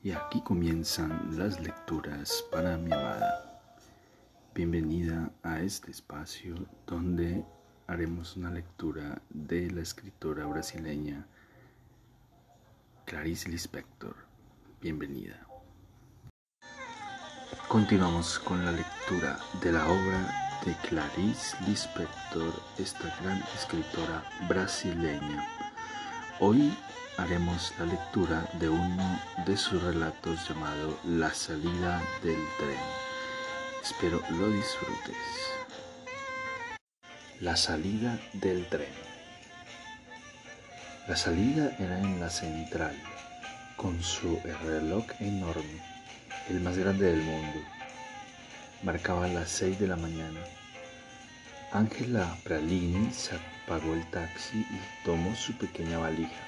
Y aquí comienzan las lecturas para mi amada. Bienvenida a este espacio donde haremos una lectura de la escritora brasileña Clarice Lispector. Bienvenida. Continuamos con la lectura de la obra de Clarice Lispector, esta gran escritora brasileña. Hoy haremos la lectura de uno de sus relatos llamado La salida del tren. Espero lo disfrutes. La salida del tren. La salida era en la central, con su reloj enorme, el más grande del mundo. Marcaba las seis de la mañana. Ángela Pralini se apagó el taxi y tomó su pequeña valija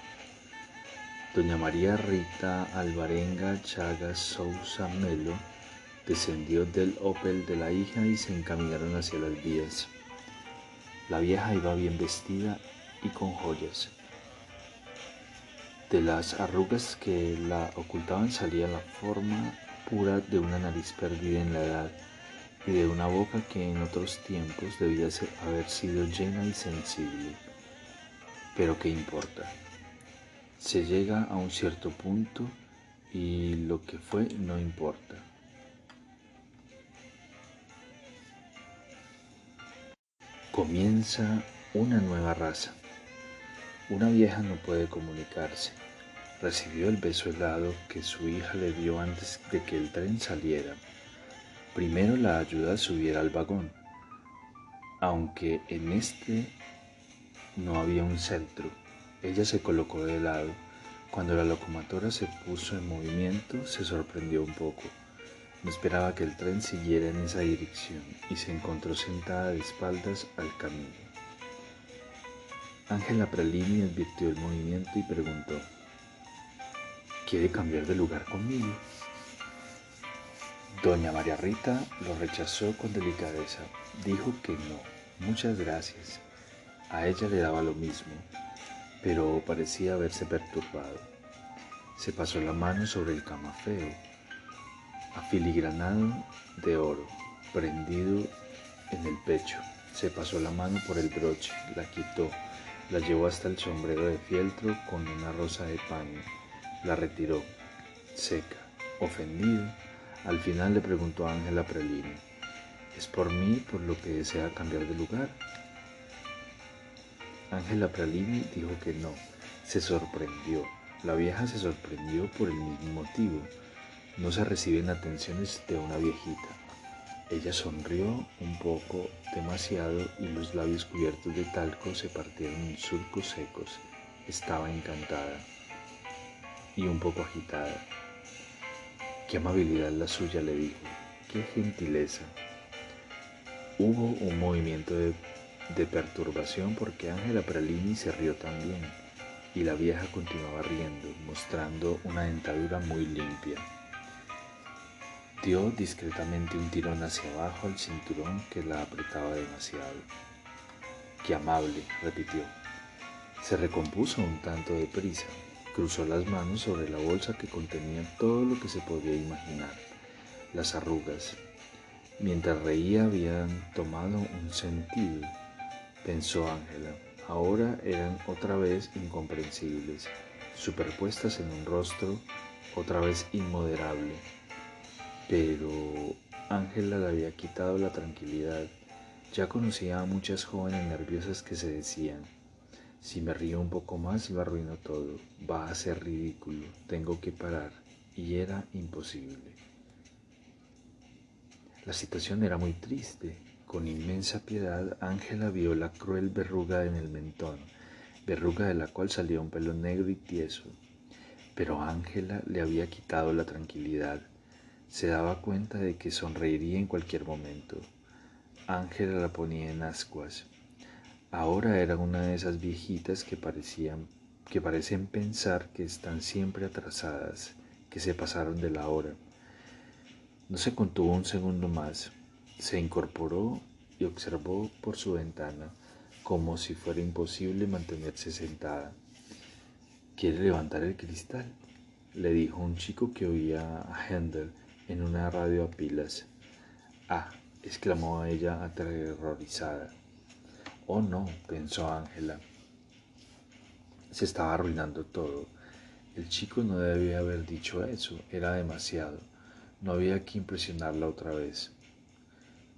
Doña María Rita Alvarenga Chagas Sousa Melo descendió del Opel de la hija y se encaminaron hacia las vías. La vieja iba bien vestida y con joyas. De las arrugas que la ocultaban salía la forma pura de una nariz perdida en la edad y de una boca que en otros tiempos debía haber sido llena y sensible. Pero ¿qué importa? Se llega a un cierto punto y lo que fue no importa. Comienza una nueva raza. Una vieja no puede comunicarse. Recibió el beso helado que su hija le dio antes de que el tren saliera. Primero la ayuda a subir al vagón, aunque en este no había un centro. Ella se colocó de lado. Cuando la locomotora se puso en movimiento, se sorprendió un poco. No esperaba que el tren siguiera en esa dirección y se encontró sentada de espaldas al camino. Ángela Pralini advirtió el movimiento y preguntó, ¿quiere cambiar de lugar conmigo? Doña María Rita lo rechazó con delicadeza. Dijo que no, muchas gracias. A ella le daba lo mismo pero parecía haberse perturbado. Se pasó la mano sobre el camafeo, afiligranado de oro, prendido en el pecho. Se pasó la mano por el broche, la quitó, la llevó hasta el sombrero de fieltro con una rosa de paño, la retiró, seca, ofendido. Al final le preguntó a Ángela Prelini, ¿es por mí por lo que desea cambiar de lugar? Ángela Pralini dijo que no, se sorprendió. La vieja se sorprendió por el mismo motivo. No se reciben atenciones de una viejita. Ella sonrió un poco demasiado y los labios cubiertos de talco se partieron en surcos secos. Estaba encantada y un poco agitada. Qué amabilidad la suya, le dijo. Qué gentileza. Hubo un movimiento de de perturbación porque Ángela Pralini se rió también y la vieja continuaba riendo, mostrando una dentadura muy limpia. Dio discretamente un tirón hacia abajo al cinturón que la apretaba demasiado. Qué amable, repitió. Se recompuso un tanto de prisa, cruzó las manos sobre la bolsa que contenía todo lo que se podía imaginar, las arrugas. Mientras reía habían tomado un sentido pensó Ángela. Ahora eran otra vez incomprensibles, superpuestas en un rostro otra vez inmoderable. Pero Ángela le había quitado la tranquilidad. Ya conocía a muchas jóvenes nerviosas que se decían, si me río un poco más lo arruino todo, va a ser ridículo, tengo que parar. Y era imposible. La situación era muy triste. Con inmensa piedad, Ángela vio la cruel verruga en el mentón, verruga de la cual salía un pelo negro y tieso. Pero Ángela le había quitado la tranquilidad. Se daba cuenta de que sonreiría en cualquier momento. Ángela la ponía en ascuas. Ahora era una de esas viejitas que parecían que parecen pensar que están siempre atrasadas, que se pasaron de la hora. No se contuvo un segundo más. Se incorporó y observó por su ventana como si fuera imposible mantenerse sentada. ¿Quiere levantar el cristal? le dijo un chico que oía a Händel en una radio a pilas. Ah, exclamó ella aterrorizada. Oh no, pensó Ángela. Se estaba arruinando todo. El chico no debía haber dicho eso, era demasiado. No había que impresionarla otra vez.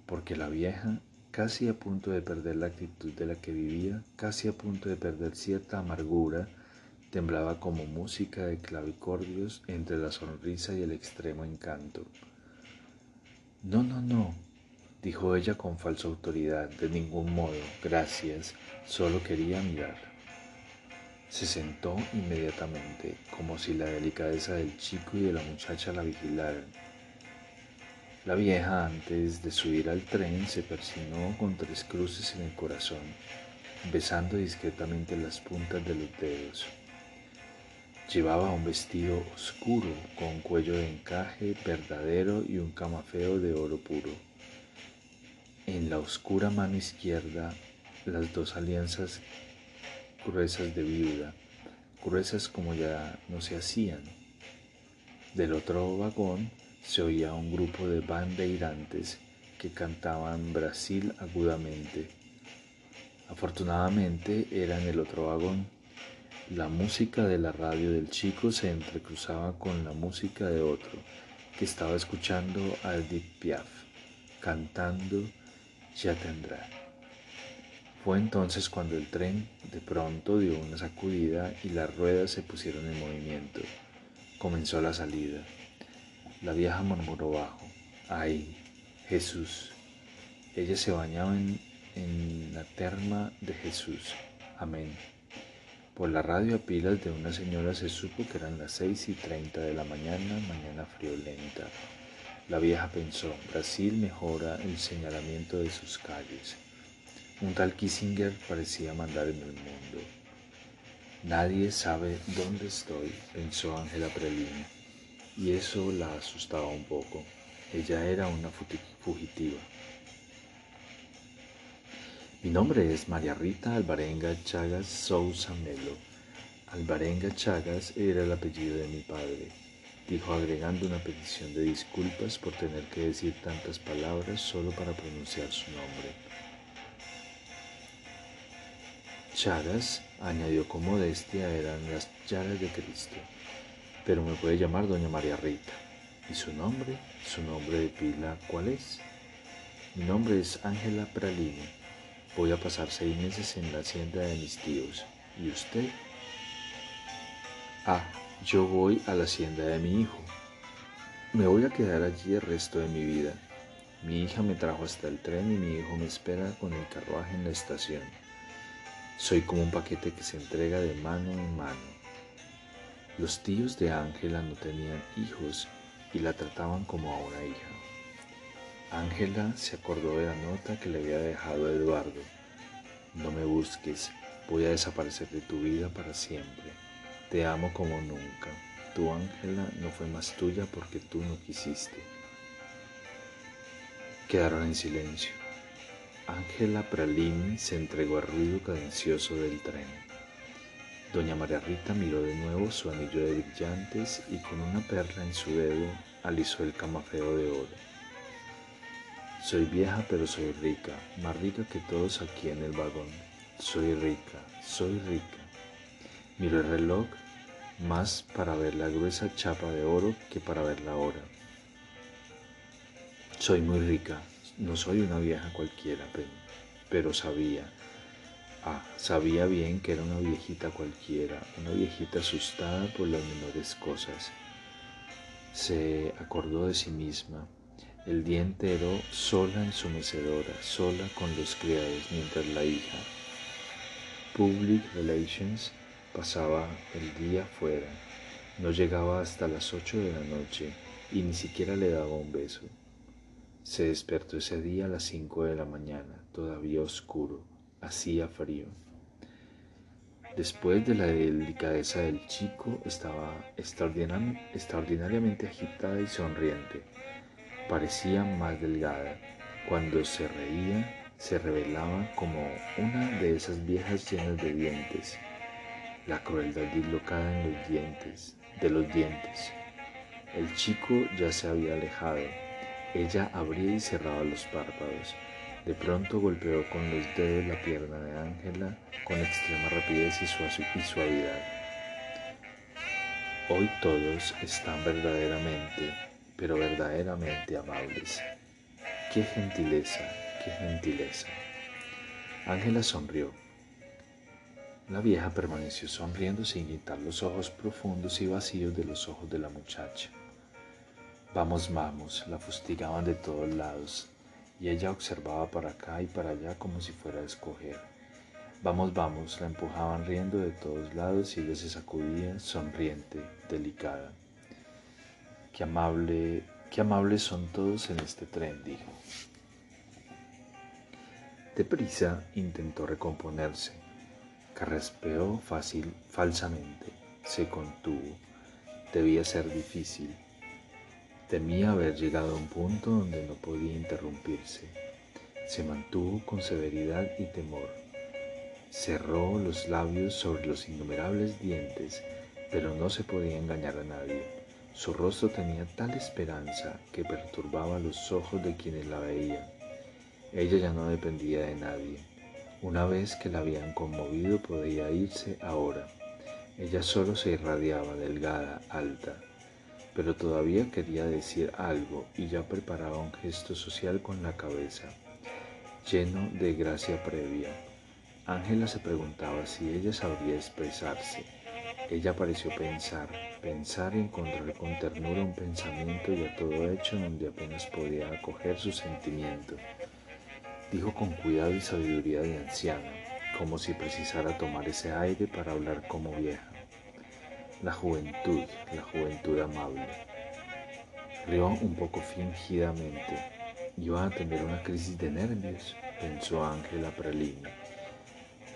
Porque la vieja, casi a punto de perder la actitud de la que vivía, casi a punto de perder cierta amargura, temblaba como música de clavicordios entre la sonrisa y el extremo encanto. No, no, no, dijo ella con falsa autoridad, de ningún modo, gracias, solo quería mirar. Se sentó inmediatamente, como si la delicadeza del chico y de la muchacha la vigilaran. La vieja, antes de subir al tren, se persinó con tres cruces en el corazón, besando discretamente las puntas de los dedos. Llevaba un vestido oscuro con cuello de encaje verdadero y un camafeo de oro puro. En la oscura mano izquierda las dos alianzas gruesas de viuda, gruesas como ya no se hacían. Del otro vagón se oía un grupo de bandeirantes que cantaban Brasil agudamente. Afortunadamente era en el otro vagón la música de la radio del chico se entrecruzaba con la música de otro, que estaba escuchando a Edith Piaf, cantando Ya tendrá. Fue entonces cuando el tren de pronto dio una sacudida y las ruedas se pusieron en movimiento. Comenzó la salida. La vieja murmuró bajo, ¡ay, Jesús! Ella se bañaba en, la terma de Jesús. Amén. Por la radio a pilas de una señora se supo que eran las seis y treinta de la mañana, mañana friolenta. La vieja pensó, Brasil mejora el señalamiento de sus calles. Un tal Kissinger parecía mandar en el mundo. Nadie sabe dónde estoy, pensó Ángela Prelini, y eso la asustaba un poco. Ella era una fugitiva. Mi nombre es María Rita Alvarenga Chagas Sousa Melo. Alvarenga Chagas era el apellido de mi padre, dijo agregando una petición de disculpas por tener que decir tantas palabras solo para pronunciar su nombre. Chagas, añadió con modestia, eran las llagas de Cristo, pero me puede llamar doña María Rita. ¿Y su nombre? ¿Su nombre de pila cuál es? Mi nombre es Ángela Pralini Voy a pasar seis meses en la hacienda de mis tíos. ¿Y usted? Ah, yo voy a la hacienda de mi hijo. Me voy a quedar allí el resto de mi vida. Mi hija me trajo hasta el tren y mi hijo me espera con el carruaje en la estación. Soy como un paquete que se entrega de mano en mano. Los tíos de Ángela no tenían hijos y la trataban como a una hija. Ángela se acordó de la nota que le había dejado Eduardo. No me busques, voy a desaparecer de tu vida para siempre. Te amo como nunca. Tu Ángela no fue más tuya porque tú no quisiste. Quedaron en silencio. Ángela Pralini se entregó al ruido cadencioso del tren. Doña María Rita miró de nuevo su anillo de brillantes y con una perla en su dedo alisó el camafeo de oro. Soy vieja pero soy rica, más rica que todos aquí en el vagón. Soy rica, soy rica. Miro el reloj más para ver la gruesa chapa de oro que para ver la hora. Soy muy rica, no soy una vieja cualquiera, pero, pero sabía, ah, sabía bien que era una viejita cualquiera, una viejita asustada por las menores cosas. Se acordó de sí misma el día entero sola en su mecedora, sola con los criados, mientras la hija, Public Relations, pasaba el día fuera. No llegaba hasta las ocho de la noche y ni siquiera le daba un beso. Se despertó ese día a las cinco de la mañana, todavía oscuro, hacía frío. Después de la delicadeza del chico, estaba extraordinariamente agitada y sonriente parecía más delgada. Cuando se reía, se revelaba como una de esas viejas llenas de dientes, la crueldad dislocada en los dientes, de los dientes. El chico ya se había alejado. Ella abría y cerraba los párpados. De pronto golpeó con los dedos la pierna de Ángela con extrema rapidez y, suavidad. Hoy todos están verdaderamente, pero verdaderamente amables. Qué gentileza, qué gentileza. Ángela sonrió. La vieja permaneció sonriendo sin quitar los ojos profundos y vacíos de los ojos de la muchacha. Vamos, vamos, la fustigaban de todos lados, y ella observaba para acá y para allá como si fuera a escoger. Vamos, vamos, la empujaban riendo de todos lados y ella se sacudía, sonriente, delicada. Qué amable, qué amables son todos en este tren, dijo. Deprisa intentó recomponerse, carraspeó fácil, falsamente, se contuvo. Debía ser difícil. Temía haber llegado a un punto donde no podía interrumpirse. Se mantuvo con severidad y temor. Cerró los labios sobre los innumerables dientes, pero no se podía engañar a nadie. Su rostro tenía tal esperanza que perturbaba los ojos de quienes la veían. Ella ya no dependía de nadie. Una vez que la habían conmovido podía irse ahora. Ella solo se irradiaba, delgada, alta, pero todavía quería decir algo y ya preparaba un gesto social con la cabeza, lleno de gracia previa. Ángela se preguntaba si ella sabría expresarse. Ella pareció pensar, pensar y encontrar con ternura un pensamiento ya todo hecho donde apenas podía acoger su sentimiento. Dijo con cuidado y sabiduría de anciana, como si precisara tomar ese aire para hablar como vieja. La juventud, la juventud amable. Rió un poco fingidamente. Iba a tener una crisis de nervios, pensó Ángela Pralini,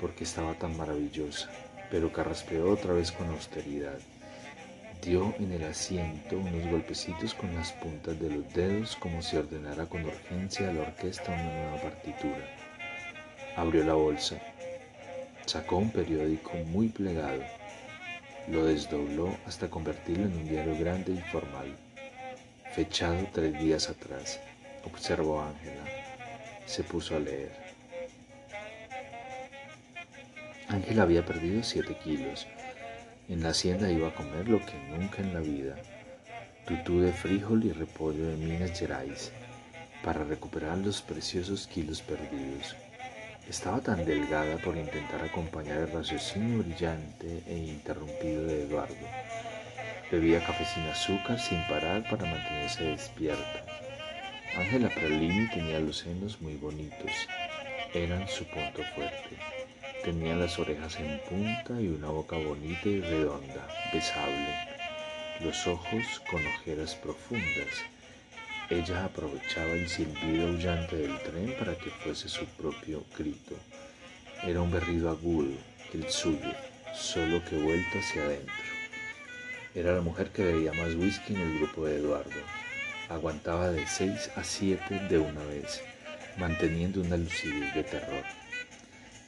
porque estaba tan maravillosa, pero carraspeó otra vez con austeridad. Dio en el asiento unos golpecitos con las puntas de los dedos como si ordenara con urgencia a la orquesta una nueva partitura. Abrió la bolsa, sacó un periódico muy plegado lo desdobló hasta convertirlo en un diario grande y formal, fechado tres días atrás. Observó Ángela. Se puso a leer. Ángela había perdido siete kilos. En la hacienda iba a comer lo que nunca en la vida. Tutú de frijol y repollo de Minas Gerais para recuperar los preciosos kilos perdidos. Estaba tan delgada por intentar acompañar el raciocinio brillante e interrumpido de Eduardo. Bebía café sin azúcar sin parar para mantenerse despierta. Ángela Pralini tenía los senos muy bonitos. Eran su punto fuerte. Tenía las orejas en punta y una boca bonita y redonda, besable. Los ojos con ojeras profundas ella aprovechaba el silbido aullante del tren para que fuese su propio grito. Era un berrido agudo, el suyo, solo que vuelto hacia adentro. Era la mujer que bebía más whisky en el grupo de Eduardo. Aguantaba de seis a siete de una vez, manteniendo una lucidez de terror.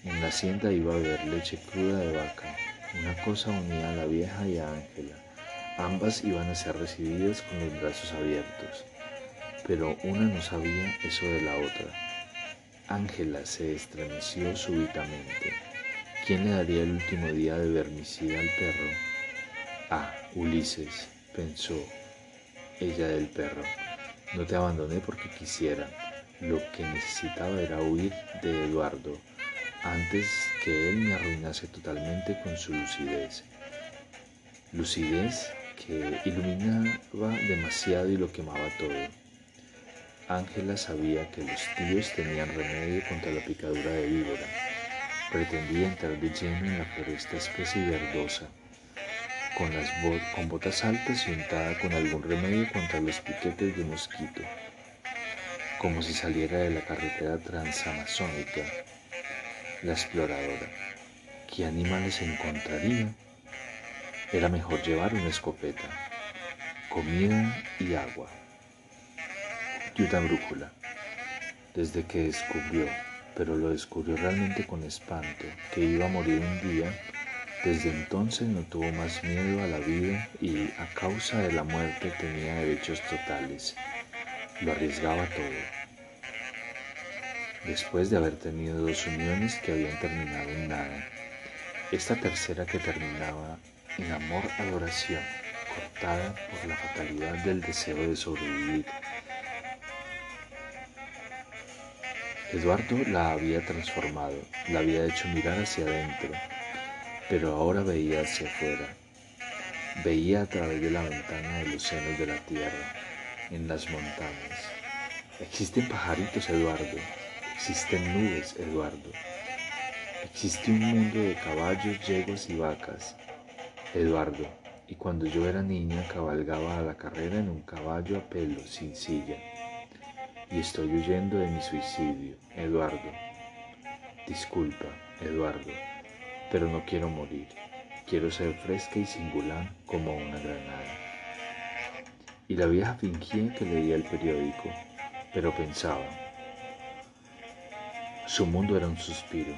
En la hacienda iba a beber leche cruda de vaca. Una cosa unía a la vieja y a Ángela. Ambas iban a ser recibidas con los brazos abiertos pero una no sabía eso de la otra. Ángela se estremeció súbitamente. ¿Quién le daría el último día de vermicida al perro? Ah, Ulises, pensó ella del perro. No te abandoné porque quisiera. Lo que necesitaba era huir de Eduardo antes que él me arruinase totalmente con su lucidez. Lucidez que iluminaba demasiado y lo quemaba todo. Ángela sabía que los tíos tenían remedio contra la picadura de víbora. Pretendía entrar de lleno en la floresta espesa y verdosa, con, con botas altas y untada con algún remedio contra los piquetes de mosquito, como si saliera de la carretera transamazónica. La exploradora. ¿Qué animales encontraría? Era mejor llevar una escopeta, comida y agua una brújula. Desde que descubrió, pero lo descubrió realmente con espanto, que iba a morir un día, Desde entonces no tuvo más miedo a la vida y a causa de la muerte tenía derechos totales. Lo arriesgaba todo. Después de haber tenido dos uniones que habían terminado en nada, esta tercera que terminaba en amor-adoración, cortada por la fatalidad del deseo de sobrevivir. Eduardo la había transformado, la había hecho mirar hacia adentro, pero ahora veía hacia afuera. Veía a través de la ventana de los senos de la tierra, en las montañas. Existen pajaritos, Eduardo. Existen nubes, Eduardo. Existe un mundo de caballos, yeguas y vacas, Eduardo. Y cuando yo era niña cabalgaba a la carrera en un caballo a pelo, sin silla. Y estoy huyendo de mi suicidio, Eduardo. Disculpa, Eduardo pero no quiero morir. Quiero ser fresca y singular como una granada. Y la vieja fingía que leía el periódico, pero pensaba. Su mundo era un suspiro.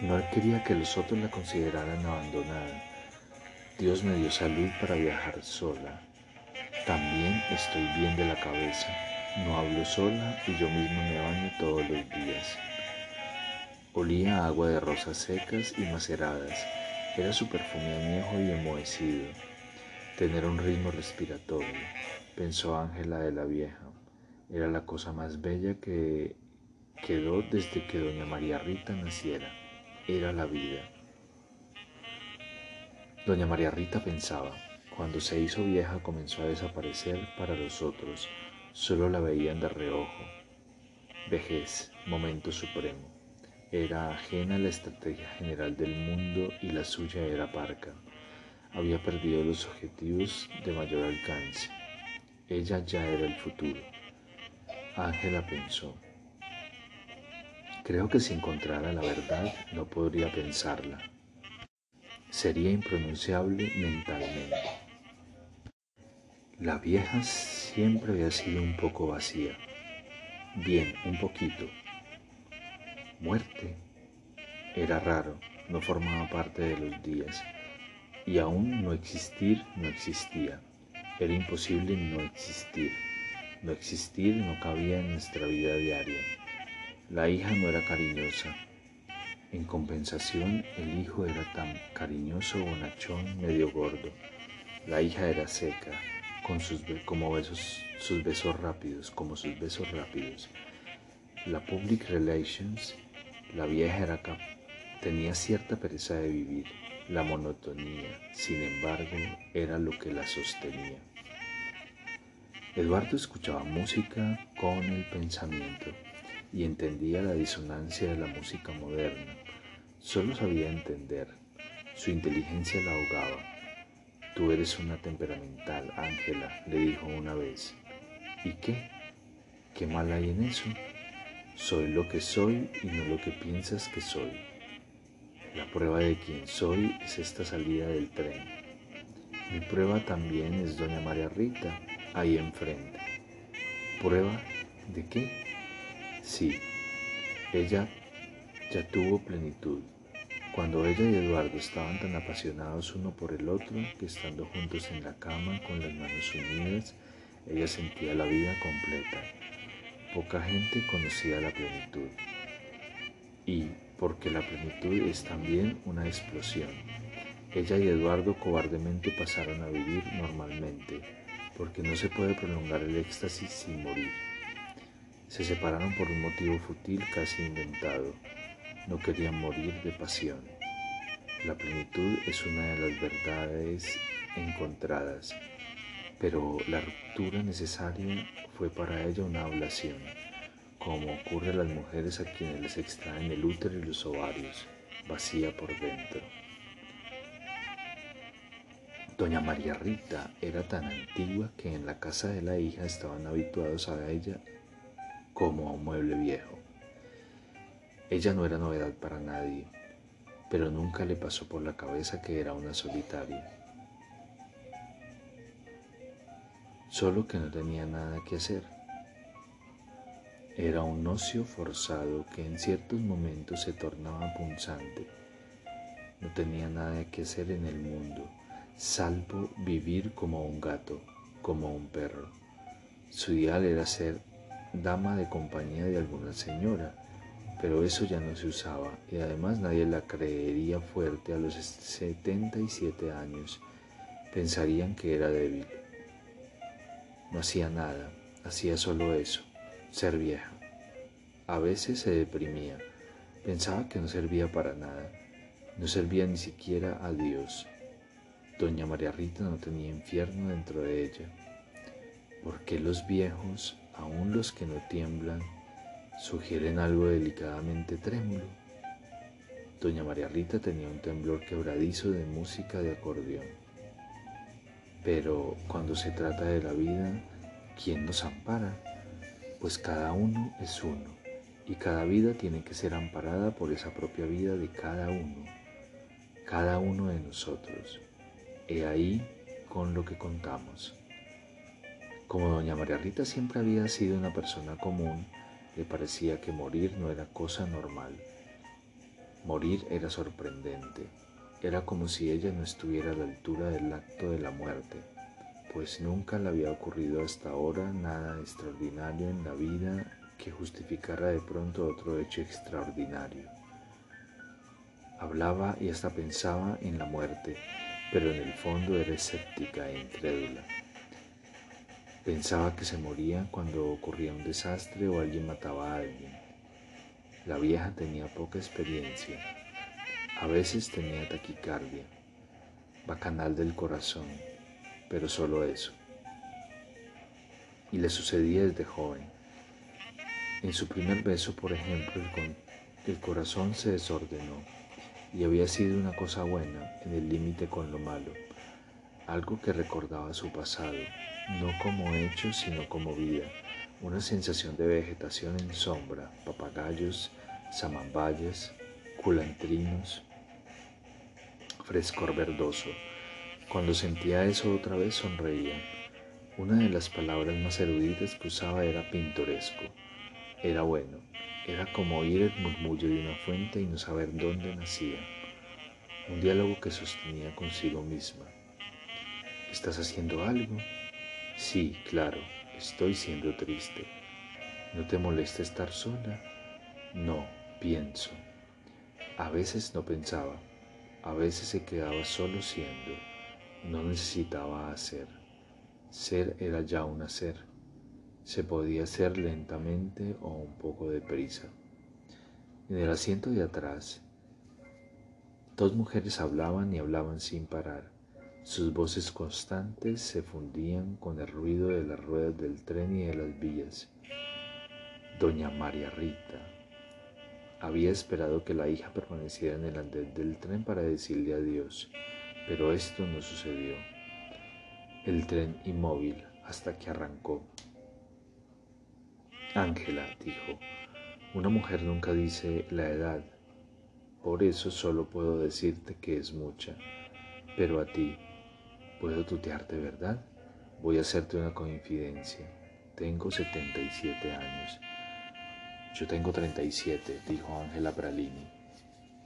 No quería que los otros la consideraran abandonada. Dios me dio salud para viajar sola. También estoy bien de la cabeza. No hablo sola y yo mismo me baño todos los días. Olía a agua de rosas secas y maceradas. Era su perfume añejo y enmohecido. Tener un ritmo respiratorio, pensó Ángela de la vieja. Era la cosa más bella que quedó desde que doña María Rita naciera. Era la vida. Doña María Rita pensaba, cuando se hizo vieja comenzó a desaparecer para los otros, solo la veían de reojo. Vejez, momento supremo. Era ajena a la estrategia general del mundo y la suya era parca. Había perdido los objetivos de mayor alcance. Ella ya era el futuro. Ángela pensó, creo que si encontrara la verdad no podría pensarla. Sería impronunciable mentalmente. La vieja siempre había sido un poco vacía. Bien, un poquito, Muerte era raro, no formaba parte de los días, y aún no existir no existía. Era imposible no existir. No existir no cabía en nuestra vida diaria. La hija no era cariñosa. En compensación, el hijo era tan cariñoso, bonachón, medio gordo. La hija era seca, con sus como sus besos rápidos, como sus besos rápidos. La public relations la vieja era tenía cierta pereza de vivir. La monotonía, sin embargo, era lo que la sostenía. Eduardo escuchaba música con el pensamiento y entendía la disonancia de la música moderna. Solo sabía entender. Su inteligencia la ahogaba. Tú eres una temperamental, Ángela, le dijo una vez. ¿Y qué? ¿Qué mal hay en eso? Soy lo que soy y no lo que piensas que soy. La prueba de quién soy es esta salida del tren. Mi prueba también es doña María Rita, ahí enfrente. ¿Prueba de qué? Sí, ella ya tuvo plenitud. Cuando ella y Eduardo estaban tan apasionados uno por el otro que estando juntos en la cama con las manos unidas, ella sentía la vida completa Poca gente conocía la plenitud. Y porque la plenitud es también una explosión. Ella y Eduardo cobardemente pasaron a vivir normalmente, porque no se puede prolongar el éxtasis sin morir. Se separaron por un motivo fútil casi inventado. No querían morir de pasión. La plenitud es una de las verdades encontradas, pero la ruptura necesaria fue para ella una ablación, como ocurre a las mujeres a quienes les extraen el útero y los ovarios, vacía por dentro. Doña María Rita era tan antigua que en la casa de la hija estaban habituados a ella como a un mueble viejo. Ella no era novedad para nadie, pero nunca le pasó por la cabeza que era una solitaria. solo que no tenía nada que hacer. Era un ocio forzado que en ciertos momentos se tornaba punzante. no tenía nada que hacer en el mundo, salvo vivir como un gato, como un perro. Su ideal era ser dama de compañía de alguna señora, pero eso ya no se usaba y además nadie la creería fuerte a los 77 años. Pensarían que era débil. No hacía nada, hacía solo eso, ser vieja. A veces se deprimía, pensaba que no servía para nada, no servía ni siquiera a Dios. Doña María Rita no tenía infierno dentro de ella. ¿Por qué los viejos, aun los que no tiemblan, sugieren algo delicadamente trémulo. Doña María Rita tenía un temblor quebradizo de música de acordeón. Pero cuando se trata de la vida, ¿quién nos ampara? Pues cada uno es uno y cada vida tiene que ser amparada por esa propia vida de cada uno, cada uno de nosotros. He ahí con lo que contamos. Como doña María Rita siempre había sido una persona común, le parecía que morir no era cosa normal. Morir era sorprendente. Era como si ella no estuviera a la altura del acto de la muerte, pues nunca le había ocurrido hasta ahora nada extraordinario en la vida que justificara de pronto otro hecho extraordinario. Hablaba y hasta pensaba en la muerte, pero en el fondo era escéptica e incrédula. Pensaba que se moría cuando ocurría un desastre o alguien mataba a alguien. La vieja tenía poca experiencia. A veces tenía taquicardia, bacanal del corazón, pero solo eso. Y le sucedía desde joven. En su primer beso, por ejemplo, el, el corazón se desordenó y había sido una cosa buena en el límite con lo malo, algo que recordaba su pasado no como hecho, sino como vida, una sensación de vegetación en sombra, papagayos, samambayas, culantrinos, frescor verdoso. Cuando sentía eso otra vez sonreía. Una de las palabras más eruditas que usaba era pintoresco. Era bueno. Era como oír el murmullo de una fuente y no saber dónde nacía. Un diálogo que sostenía consigo misma. ¿Estás haciendo algo? Sí, claro, estoy siendo triste. ¿No te molesta estar sola? No, pienso. A veces no pensaba, a veces se quedaba solo siendo, no necesitaba hacer. Ser era ya un hacer. Se podía hacer lentamente o un poco deprisa. En el asiento de atrás, dos mujeres hablaban y hablaban sin parar. Sus voces constantes se fundían con el ruido de las ruedas del tren y de las vías. Doña María Rita había esperado que la hija permaneciera en el andén del tren para decirle adiós, pero esto no sucedió. El tren inmóvil hasta que arrancó. Ángela, dijo, una mujer nunca dice la edad, por eso solo puedo decirte que es mucha, pero a ti, Puedo tutearte, ¿verdad? Voy a hacerte una confidencia. Tengo 77 años. Yo tengo 37, dijo Ángela Bralini.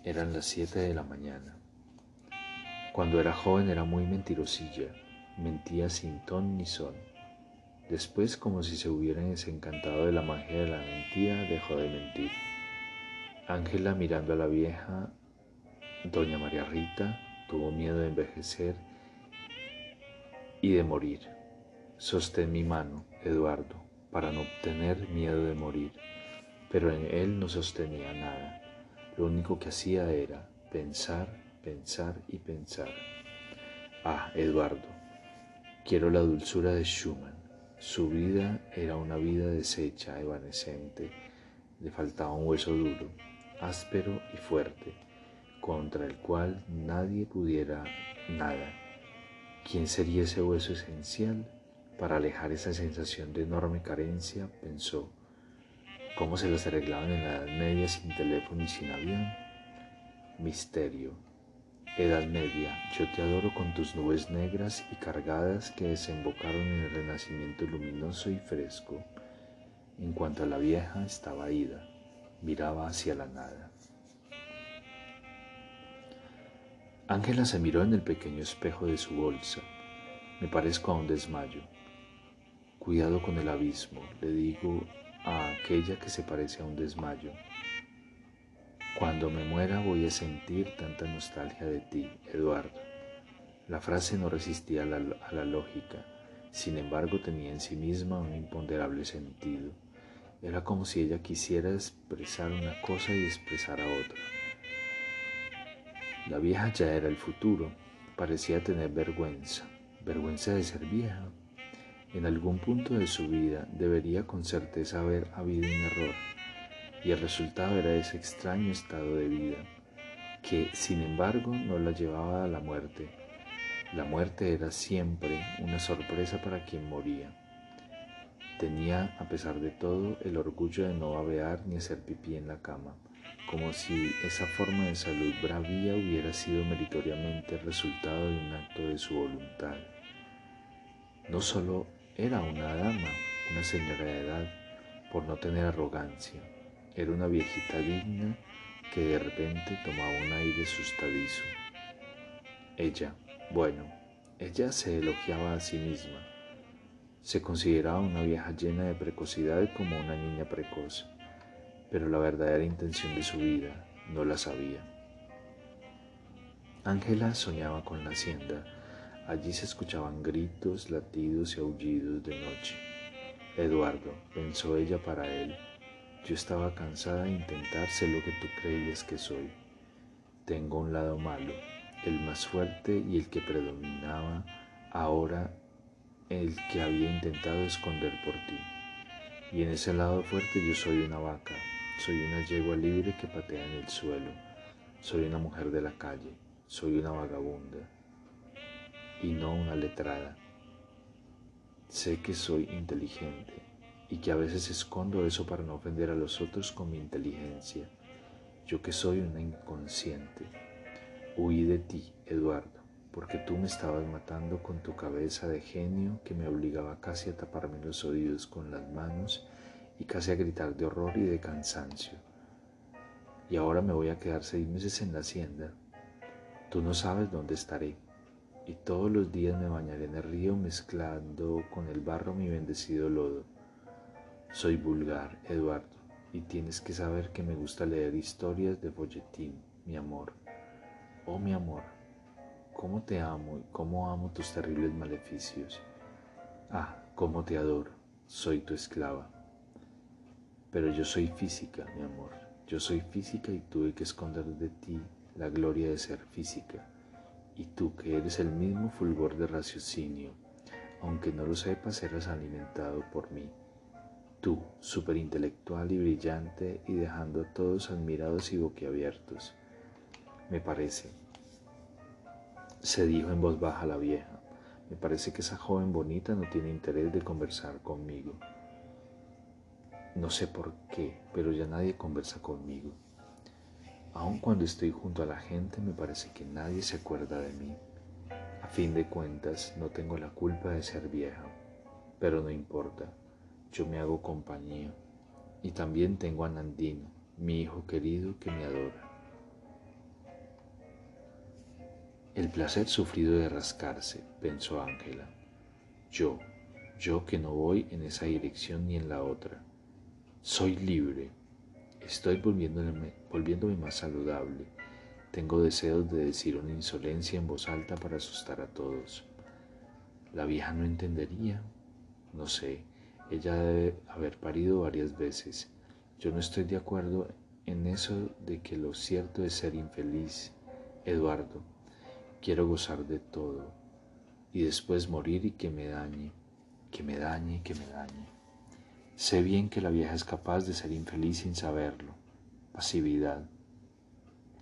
Eran las 7 de la mañana. Cuando era joven era muy mentirosilla, mentía sin ton ni son. Después, como si se hubieran desencantado de la magia de la mentira, dejó de mentir. Ángela, mirando a la vieja, doña María Rita, tuvo miedo de envejecer y de morir. Sostén mi mano, Eduardo, para no tener miedo de morir, pero en él no sostenía nada. Lo único que hacía era pensar, pensar y pensar. Ah, Eduardo, quiero la dulzura de Schumann. Su vida era una vida deshecha, evanescente. Le faltaba un hueso duro, áspero y fuerte, contra el cual nadie pudiera nada ¿Quién sería ese hueso esencial para alejar esa sensación de enorme carencia? Pensó. ¿Cómo se las arreglaban en la Edad Media sin teléfono y sin avión? Misterio. Edad Media, yo te adoro con tus nubes negras y cargadas que desembocaron en el renacimiento luminoso y fresco. En cuanto a la vieja, estaba ida, miraba hacia la nada. Ángela se miró en el pequeño espejo de su bolsa. Me parezco a un desmayo. Cuidado con el abismo, le digo a aquella que se parece a un desmayo. Cuando me muera voy a sentir tanta nostalgia de ti, Eduardo. La frase no resistía a la, a la lógica, sin embargo tenía en sí misma un imponderable sentido. Era como si ella quisiera expresar una cosa y expresara otra. La vieja ya era el futuro, parecía tener vergüenza, vergüenza de ser vieja. En algún punto de su vida debería con certeza haber habido un error, y el resultado era ese extraño estado de vida, que sin embargo no la llevaba a la muerte. La muerte era siempre una sorpresa para quien moría. Tenía, a pesar de todo, el orgullo de no babear ni hacer pipí en la cama como si esa forma de salud bravía hubiera sido meritoriamente resultado de un acto de su voluntad. No solo era una dama, una señora de edad, por no tener arrogancia, era una viejita digna que de repente tomaba un aire asustadizo. Ella, bueno, ella se elogiaba a sí misma. Se consideraba una vieja llena de precocidad como una niña precoz pero la verdadera intención de su vida no la sabía. Ángela soñaba con la hacienda. Allí se escuchaban gritos, latidos y aullidos de noche. Eduardo, pensó ella para él, yo estaba cansada de intentar ser lo que tú creías que soy. Tengo un lado malo, el más fuerte y el que predominaba ahora el que había intentado esconder por ti. Y en ese lado fuerte yo soy una vaca, soy una yegua libre que patea en el suelo. Soy una mujer de la calle. Soy una vagabunda. Y no una letrada. Sé que soy inteligente y que a veces escondo eso para no ofender a los otros con mi inteligencia. Yo que soy una inconsciente. Huí de ti, Eduardo, porque tú me estabas matando con tu cabeza de genio que me obligaba casi a taparme los oídos con las manos y casi a gritar de horror y de cansancio. Y ahora me voy a quedar seis meses en la hacienda. Tú no sabes dónde estaré. Y todos los días me bañaré en el río mezclando con el barro mi bendecido lodo. Soy vulgar, Eduardo, y tienes que saber que me gusta leer historias de folletín, mi amor. Oh, mi amor, cómo te amo y cómo amo tus terribles maleficios. Ah, cómo te adoro, soy tu esclava. Pero yo soy física, mi amor. Yo soy física y tuve que esconder de ti la gloria de ser física. Y tú, que eres el mismo fulgor de raciocinio, aunque no lo sepas, eras alimentado por mí. Tú, superintelectual y brillante y dejando a todos admirados y boquiabiertos. Me parece, se dijo en voz baja la vieja, me parece que esa joven bonita no tiene interés de conversar conmigo. No sé por qué, pero ya nadie conversa conmigo. Aun cuando estoy junto a la gente me parece que nadie se acuerda de mí. A fin de cuentas, no tengo la culpa de ser vieja, pero no importa, yo me hago compañía. Y también tengo a Nandino, mi hijo querido que me adora. El placer sufrido de rascarse, pensó Ángela. Yo, yo que no voy en esa dirección ni en la otra. Soy libre. Estoy volviéndome, volviéndome más saludable. Tengo deseos de decir una insolencia en voz alta para asustar a todos. La vieja no entendería. No sé, ella debe haber parido varias veces. Yo no estoy de acuerdo en eso de que lo cierto es ser infeliz. Eduardo, quiero gozar de todo y después morir y que me dañe, que me dañe, que me dañe. Sé bien que la vieja es capaz de ser infeliz sin saberlo. Pasividad.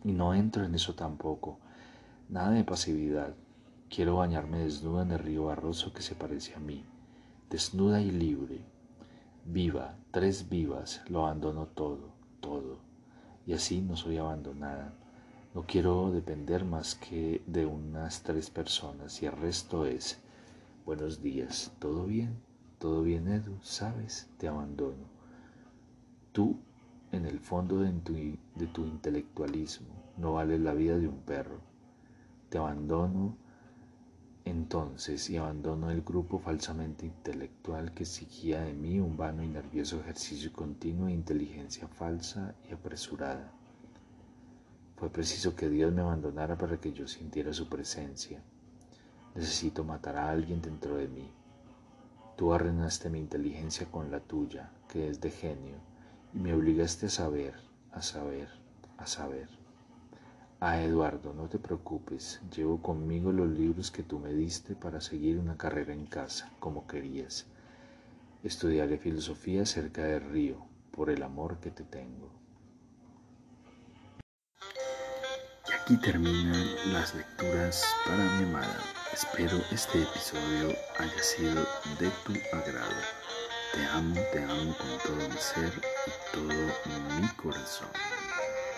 Y no entro en eso tampoco. Nada de pasividad. Quiero bañarme desnuda en el río barroso que se parece a mí. Desnuda y libre. Viva, tres vivas, lo abandono todo, todo. Y así no soy abandonada. No quiero depender más que de unas tres personas y el resto es, buenos días, ¿todo bien? Todo bien, Edu, sabes, te abandono. Tú, en el fondo de tu, intelectualismo, no vales la vida de un perro. Te abandono entonces y abandono el grupo falsamente intelectual que exigía de mí un vano y nervioso ejercicio continuo de inteligencia falsa y apresurada. Fue preciso que Dios me abandonara para que yo sintiera su presencia. Necesito matar a alguien dentro de mí. Tú arrenaste mi inteligencia con la tuya, que es de genio, y me obligaste a saber, a saber, a saber. Ah, Eduardo, no te preocupes, llevo conmigo los libros que tú me diste para seguir una carrera en casa, como querías. Estudiaré filosofía cerca del río, por el amor que te tengo. Aquí terminan las lecturas para mi amada. Espero este episodio haya sido de tu agrado. Te amo, te amo con todo mi ser y todo mi corazón.